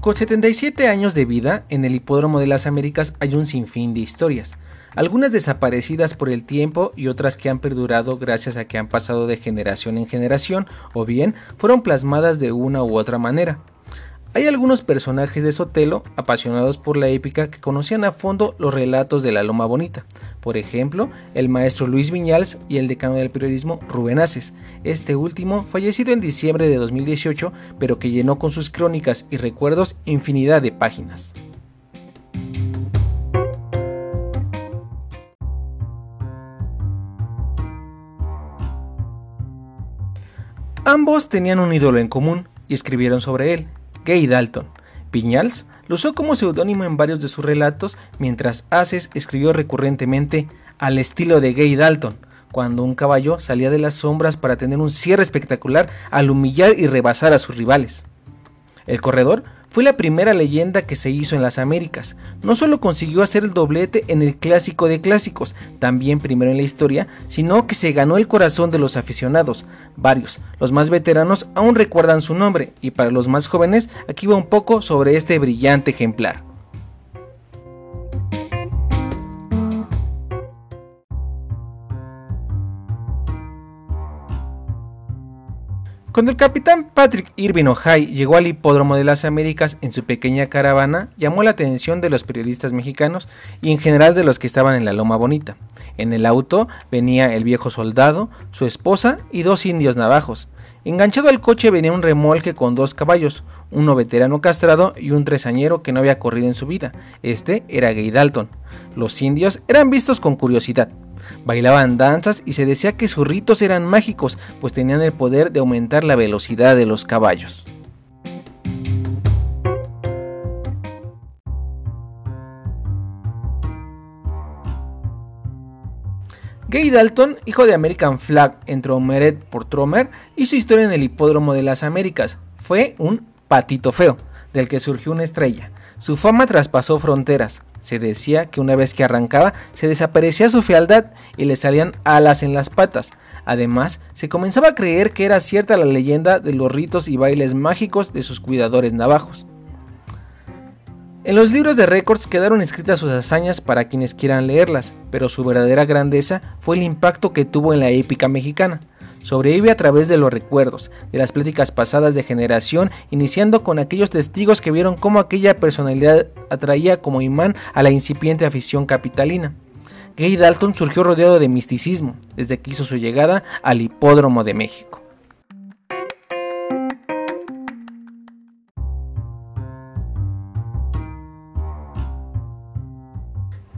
Con 77 años de vida, en el Hipódromo de las Américas hay un sinfín de historias, algunas desaparecidas por el tiempo y otras que han perdurado gracias a que han pasado de generación en generación o bien fueron plasmadas de una u otra manera. Hay algunos personajes de Sotelo, apasionados por la épica, que conocían a fondo los relatos de la Loma Bonita. Por ejemplo, el maestro Luis Viñals y el decano del periodismo Rubén Aces. Este último, fallecido en diciembre de 2018, pero que llenó con sus crónicas y recuerdos infinidad de páginas. Ambos tenían un ídolo en común y escribieron sobre él, Gay Dalton. Viñals lo usó como seudónimo en varios de sus relatos, mientras Aces escribió recurrentemente al estilo de Gay Dalton, cuando un caballo salía de las sombras para tener un cierre espectacular al humillar y rebasar a sus rivales. El corredor fue la primera leyenda que se hizo en las Américas. No solo consiguió hacer el doblete en el clásico de clásicos, también primero en la historia, sino que se ganó el corazón de los aficionados. Varios, los más veteranos, aún recuerdan su nombre, y para los más jóvenes, aquí va un poco sobre este brillante ejemplar. Cuando el capitán Patrick Irving O'Hay llegó al Hipódromo de las Américas en su pequeña caravana, llamó la atención de los periodistas mexicanos y en general de los que estaban en la Loma Bonita. En el auto venía el viejo soldado, su esposa y dos indios navajos. Enganchado al coche venía un remolque con dos caballos, uno veterano castrado y un tresañero que no había corrido en su vida. Este era Gay Dalton. Los indios eran vistos con curiosidad. Bailaban danzas y se decía que sus ritos eran mágicos, pues tenían el poder de aumentar la velocidad de los caballos. Gay Dalton, hijo de American Flag, entró Meret por Tromer, hizo historia en el Hipódromo de las Américas. Fue un patito feo, del que surgió una estrella. Su fama traspasó fronteras. Se decía que una vez que arrancaba se desaparecía su fealdad y le salían alas en las patas. Además, se comenzaba a creer que era cierta la leyenda de los ritos y bailes mágicos de sus cuidadores navajos. En los libros de récords quedaron escritas sus hazañas para quienes quieran leerlas, pero su verdadera grandeza fue el impacto que tuvo en la épica mexicana sobrevive a través de los recuerdos, de las pláticas pasadas de generación, iniciando con aquellos testigos que vieron cómo aquella personalidad atraía como imán a la incipiente afición capitalina. Gay Dalton surgió rodeado de misticismo desde que hizo su llegada al Hipódromo de México.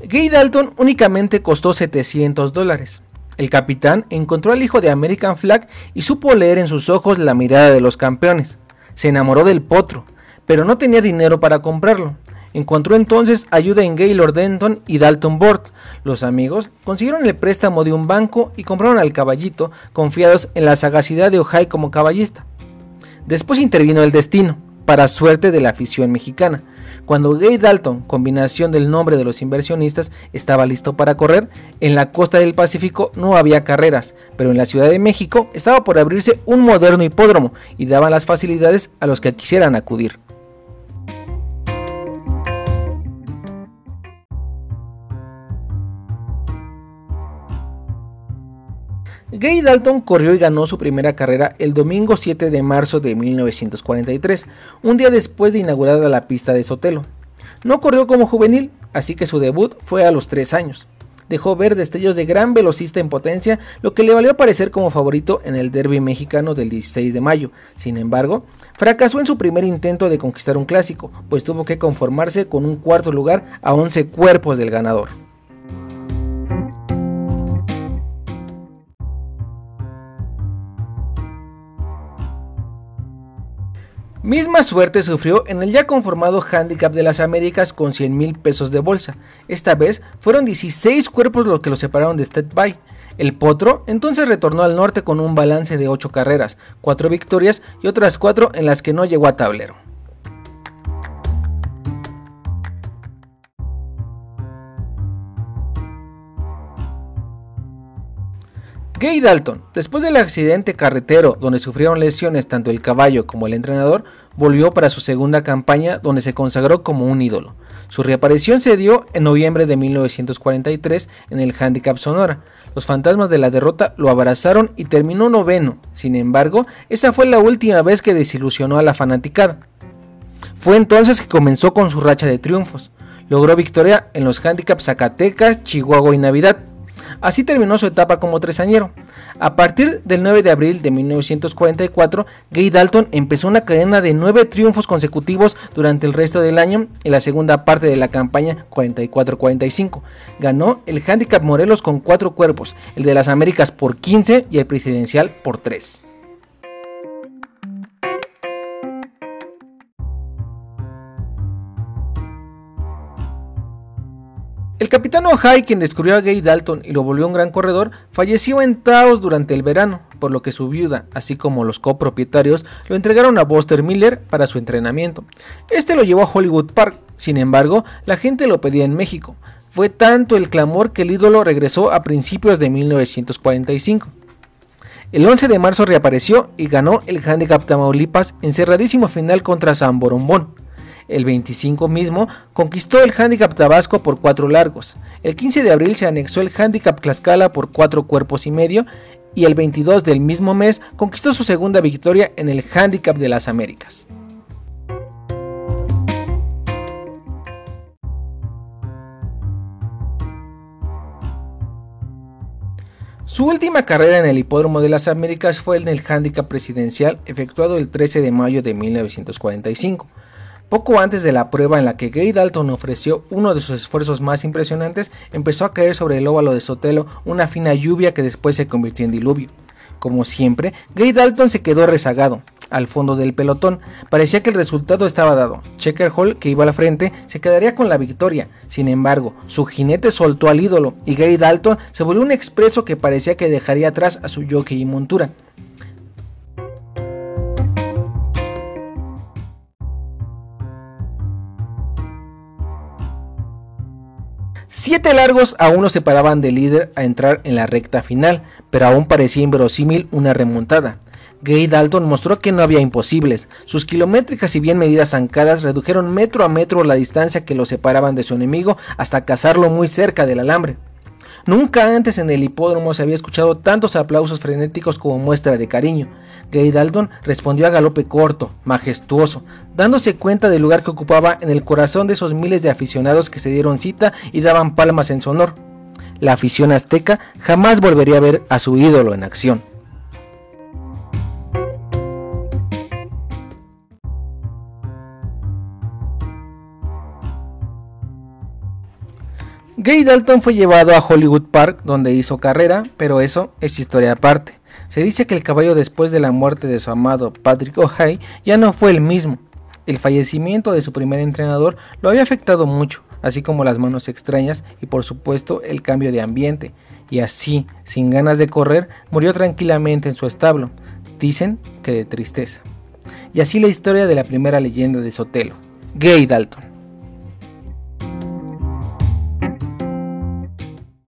Gay Dalton únicamente costó 700 dólares. El capitán encontró al hijo de American Flag y supo leer en sus ojos la mirada de los campeones. Se enamoró del potro, pero no tenía dinero para comprarlo. Encontró entonces ayuda en Gaylord Denton y Dalton Bort. Los amigos consiguieron el préstamo de un banco y compraron al caballito, confiados en la sagacidad de Ojai como caballista. Después intervino el destino, para suerte de la afición mexicana. Cuando Gay Dalton, combinación del nombre de los inversionistas, estaba listo para correr, en la costa del Pacífico no había carreras, pero en la Ciudad de México estaba por abrirse un moderno hipódromo y daba las facilidades a los que quisieran acudir. Gay Dalton corrió y ganó su primera carrera el domingo 7 de marzo de 1943, un día después de inaugurada la pista de Sotelo. No corrió como juvenil, así que su debut fue a los 3 años. Dejó ver destellos de gran velocista en potencia, lo que le valió aparecer como favorito en el derby mexicano del 16 de mayo. Sin embargo, fracasó en su primer intento de conquistar un clásico, pues tuvo que conformarse con un cuarto lugar a 11 cuerpos del ganador. Misma suerte sufrió en el ya conformado Handicap de las Américas con 100 mil pesos de bolsa. Esta vez fueron 16 cuerpos los que lo separaron de State By. El Potro entonces retornó al norte con un balance de 8 carreras, 4 victorias y otras 4 en las que no llegó a tablero. Gay Dalton, después del accidente carretero donde sufrieron lesiones tanto el caballo como el entrenador, volvió para su segunda campaña donde se consagró como un ídolo. Su reaparición se dio en noviembre de 1943 en el Handicap Sonora. Los fantasmas de la derrota lo abrazaron y terminó noveno. Sin embargo, esa fue la última vez que desilusionó a la fanaticada. Fue entonces que comenzó con su racha de triunfos. Logró victoria en los handicaps Zacatecas, Chihuahua y Navidad. Así terminó su etapa como tresañero. A partir del 9 de abril de 1944, Gay Dalton empezó una cadena de nueve triunfos consecutivos durante el resto del año en la segunda parte de la campaña 44-45. Ganó el Handicap Morelos con cuatro cuerpos, el de las Américas por 15 y el presidencial por 3. El capitán O'Hare, quien descubrió a Gay Dalton y lo volvió un gran corredor, falleció en Taos durante el verano, por lo que su viuda, así como los copropietarios, lo entregaron a Buster Miller para su entrenamiento. Este lo llevó a Hollywood Park, sin embargo, la gente lo pedía en México. Fue tanto el clamor que el ídolo regresó a principios de 1945. El 11 de marzo reapareció y ganó el Handicap Tamaulipas en cerradísimo final contra San Borombón el 25 mismo, conquistó el Handicap Tabasco por cuatro largos. El 15 de abril se anexó el Handicap Tlaxcala por cuatro cuerpos y medio. Y el 22 del mismo mes conquistó su segunda victoria en el Handicap de las Américas. Su última carrera en el Hipódromo de las Américas fue en el Handicap Presidencial efectuado el 13 de mayo de 1945. Poco antes de la prueba en la que Gay Dalton ofreció uno de sus esfuerzos más impresionantes, empezó a caer sobre el óvalo de Sotelo una fina lluvia que después se convirtió en diluvio. Como siempre, Gay Dalton se quedó rezagado, al fondo del pelotón. Parecía que el resultado estaba dado. Checker Hall, que iba a la frente, se quedaría con la victoria. Sin embargo, su jinete soltó al ídolo y Gay Dalton se volvió un expreso que parecía que dejaría atrás a su jockey y montura. Siete largos aún lo separaban del líder a entrar en la recta final, pero aún parecía inverosímil una remontada. Gay Dalton mostró que no había imposibles. Sus kilométricas y bien medidas zancadas redujeron metro a metro la distancia que lo separaban de su enemigo hasta cazarlo muy cerca del alambre. Nunca antes en el hipódromo se había escuchado tantos aplausos frenéticos como muestra de cariño. Gay Dalton respondió a galope corto, majestuoso, dándose cuenta del lugar que ocupaba en el corazón de esos miles de aficionados que se dieron cita y daban palmas en su honor. La afición azteca jamás volvería a ver a su ídolo en acción. Gay Dalton fue llevado a Hollywood Park donde hizo carrera, pero eso es historia aparte. Se dice que el caballo después de la muerte de su amado Patrick O'Hare ya no fue el mismo. El fallecimiento de su primer entrenador lo había afectado mucho, así como las manos extrañas y por supuesto el cambio de ambiente. Y así, sin ganas de correr, murió tranquilamente en su establo. Dicen que de tristeza. Y así la historia de la primera leyenda de Sotelo, Gay Dalton.